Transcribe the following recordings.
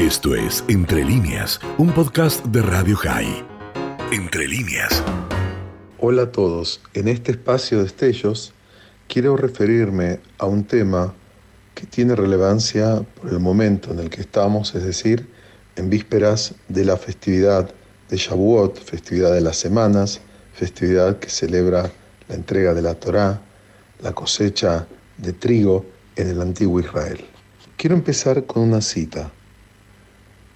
Esto es Entre líneas, un podcast de Radio High. Entre líneas. Hola a todos. En este espacio de Estellos quiero referirme a un tema que tiene relevancia por el momento en el que estamos, es decir, en vísperas de la festividad de Shavuot, festividad de las semanas, festividad que celebra la entrega de la Torá, la cosecha de trigo en el antiguo Israel. Quiero empezar con una cita.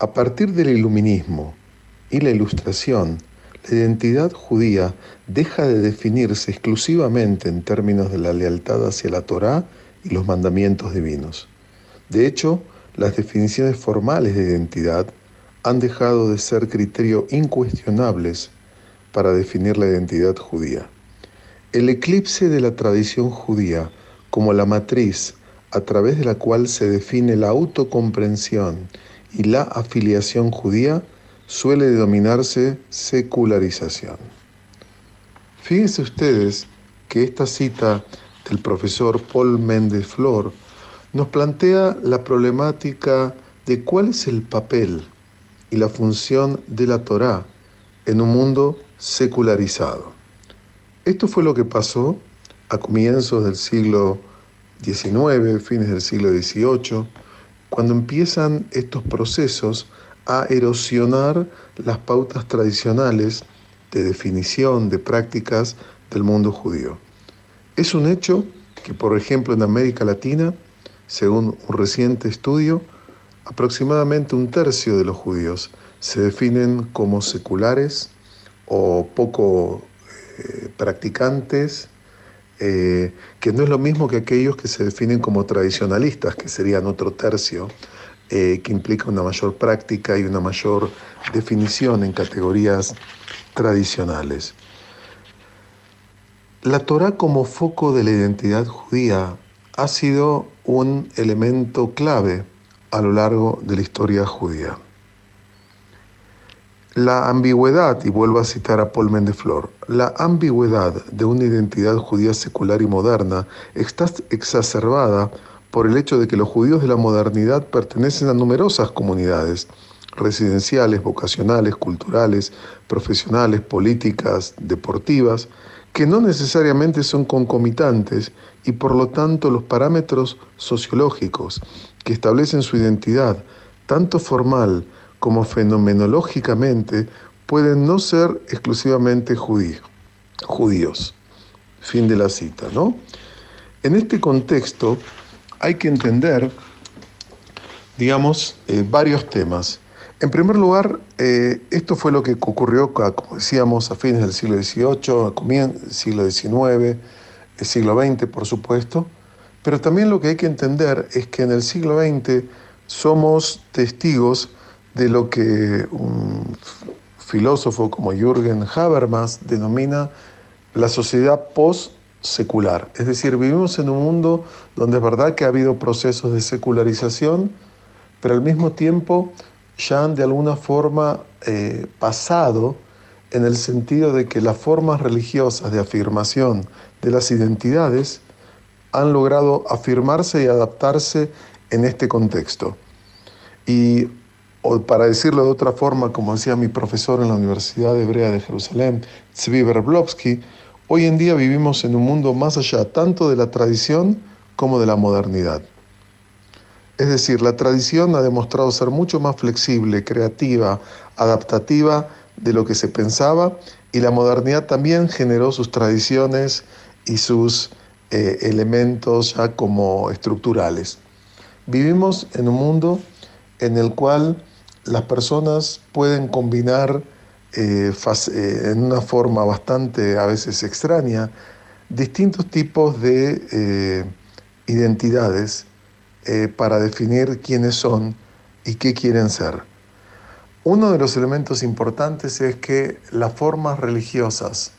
A partir del iluminismo y la ilustración, la identidad judía deja de definirse exclusivamente en términos de la lealtad hacia la Torá y los mandamientos divinos. De hecho, las definiciones formales de identidad han dejado de ser criterios incuestionables para definir la identidad judía. El eclipse de la tradición judía como la matriz a través de la cual se define la autocomprensión y la afiliación judía suele denominarse secularización. Fíjense ustedes que esta cita del profesor Paul Méndez Flor nos plantea la problemática de cuál es el papel y la función de la Torá en un mundo secularizado. Esto fue lo que pasó a comienzos del siglo XIX, fines del siglo XVIII, cuando empiezan estos procesos a erosionar las pautas tradicionales de definición de prácticas del mundo judío. Es un hecho que, por ejemplo, en América Latina, según un reciente estudio, aproximadamente un tercio de los judíos se definen como seculares o poco eh, practicantes, eh, que no es lo mismo que aquellos que se definen como tradicionalistas, que serían otro tercio, eh, que implica una mayor práctica y una mayor definición en categorías tradicionales. La Torah como foco de la identidad judía ha sido un elemento clave a lo largo de la historia judía. La ambigüedad, y vuelvo a citar a Paul Mendeflor, la ambigüedad de una identidad judía secular y moderna está exacerbada por el hecho de que los judíos de la modernidad pertenecen a numerosas comunidades residenciales, vocacionales, culturales, profesionales, políticas, deportivas, que no necesariamente son concomitantes y por lo tanto los parámetros sociológicos que establecen su identidad, tanto formal como fenomenológicamente, pueden no ser exclusivamente judíos. Fin de la cita, ¿no? En este contexto hay que entender, digamos, eh, varios temas. En primer lugar, eh, esto fue lo que ocurrió, como decíamos, a fines del siglo XVIII, a siglo XIX, el siglo XX, por supuesto, pero también lo que hay que entender es que en el siglo XX somos testigos de lo que un filósofo como Jürgen Habermas denomina la sociedad post-secular. Es decir, vivimos en un mundo donde es verdad que ha habido procesos de secularización, pero al mismo tiempo ya han de alguna forma eh, pasado en el sentido de que las formas religiosas de afirmación de las identidades han logrado afirmarse y adaptarse en este contexto. Y o para decirlo de otra forma, como decía mi profesor en la Universidad Hebrea de Jerusalén, Tzvi Berblovsky, hoy en día vivimos en un mundo más allá tanto de la tradición como de la modernidad. Es decir, la tradición ha demostrado ser mucho más flexible, creativa, adaptativa de lo que se pensaba y la modernidad también generó sus tradiciones y sus eh, elementos ya como estructurales. Vivimos en un mundo en el cual las personas pueden combinar eh, eh, en una forma bastante a veces extraña distintos tipos de identidades para definir quiénes son y qué quieren ser. Uno de los elementos importantes es que las formas religiosas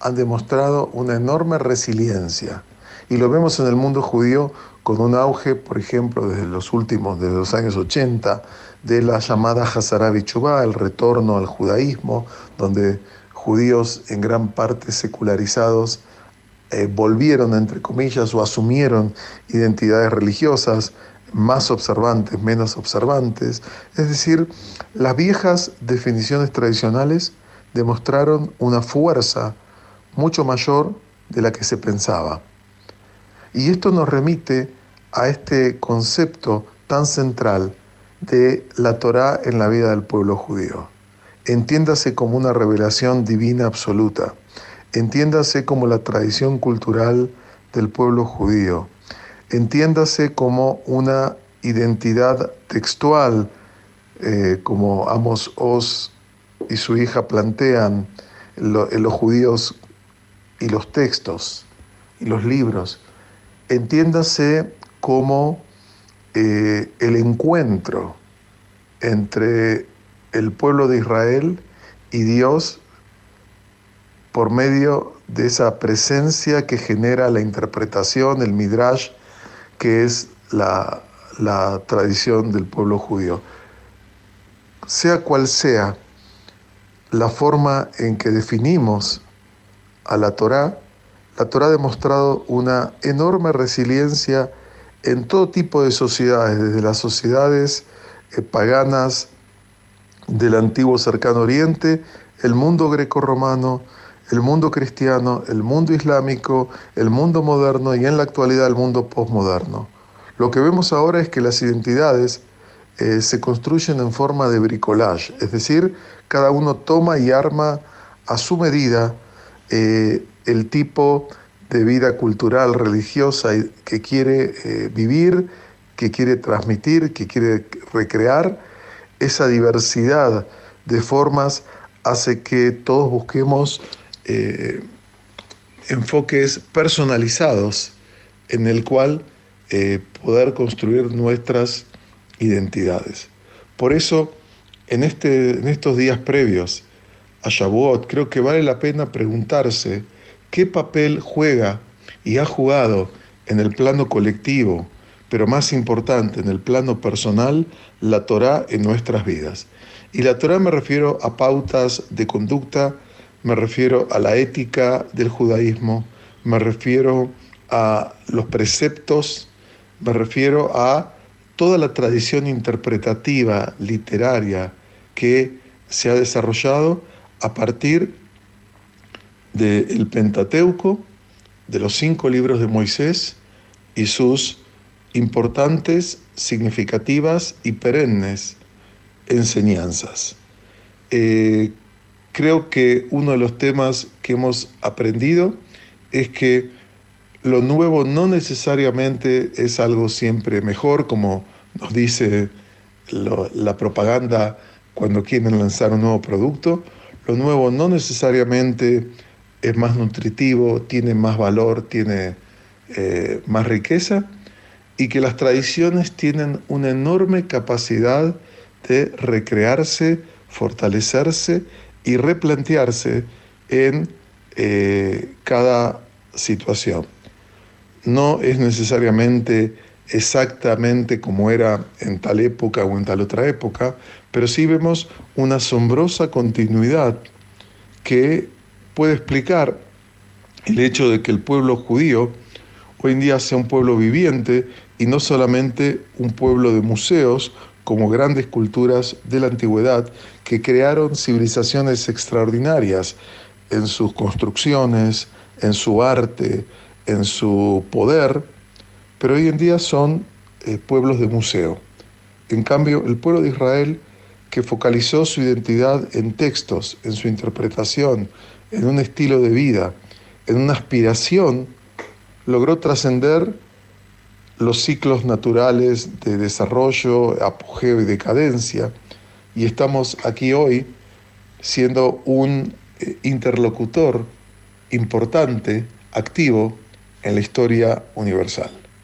han demostrado una enorme resiliencia y lo vemos en el mundo judío con un auge, por ejemplo, desde los últimos, desde los años 80, de la llamada Hazara Chubá, el retorno al judaísmo, donde judíos en gran parte secularizados eh, volvieron, entre comillas, o asumieron identidades religiosas, más observantes, menos observantes. Es decir, las viejas definiciones tradicionales demostraron una fuerza mucho mayor de la que se pensaba. Y esto nos remite a este concepto tan central de la Torá en la vida del pueblo judío. Entiéndase como una revelación divina absoluta. Entiéndase como la tradición cultural del pueblo judío. Entiéndase como una identidad textual, eh, como Amos Oz y su hija plantean en los judíos y los textos y los libros. Entiéndase como eh, el encuentro entre el pueblo de Israel y Dios por medio de esa presencia que genera la interpretación, el midrash, que es la, la tradición del pueblo judío. Sea cual sea la forma en que definimos a la Torá, la Torá ha demostrado una enorme resiliencia en todo tipo de sociedades, desde las sociedades eh, paganas del antiguo cercano oriente, el mundo greco-romano, el mundo cristiano, el mundo islámico, el mundo moderno y en la actualidad el mundo postmoderno. Lo que vemos ahora es que las identidades eh, se construyen en forma de bricolage, es decir, cada uno toma y arma a su medida eh, el tipo de vida cultural, religiosa que quiere eh, vivir, que quiere transmitir, que quiere recrear. Esa diversidad de formas hace que todos busquemos eh, enfoques personalizados en el cual eh, poder construir nuestras identidades. Por eso, en, este, en estos días previos a Shavuot, creo que vale la pena preguntarse qué papel juega y ha jugado en el plano colectivo, pero más importante, en el plano personal, la Torah en nuestras vidas. Y la Torah me refiero a pautas de conducta, me refiero a la ética del judaísmo, me refiero a los preceptos, me refiero a toda la tradición interpretativa, literaria, que se ha desarrollado a partir del Pentateuco, de los cinco libros de Moisés y sus importantes, significativas y perennes enseñanzas. Eh, creo que uno de los temas que hemos aprendido es que lo nuevo no necesariamente es algo siempre mejor, como nos dice la propaganda cuando quieren lanzar un nuevo producto. Lo nuevo no necesariamente es más nutritivo, tiene más valor, tiene eh, más riqueza y que las tradiciones tienen una enorme capacidad de recrearse, fortalecerse y replantearse en eh, cada situación. No es necesariamente exactamente como era en tal época o en tal otra época, pero sí vemos una asombrosa continuidad que puede explicar el hecho de que el pueblo judío hoy en día sea un pueblo viviente y no solamente un pueblo de museos como grandes culturas de la antigüedad que crearon civilizaciones extraordinarias en sus construcciones, en su arte, en su poder, pero hoy en día son eh, pueblos de museo. En cambio, el pueblo de Israel, que focalizó su identidad en textos, en su interpretación, en un estilo de vida, en una aspiración, logró trascender los ciclos naturales de desarrollo, apogeo y decadencia, y estamos aquí hoy siendo un eh, interlocutor importante, activo en la historia universal.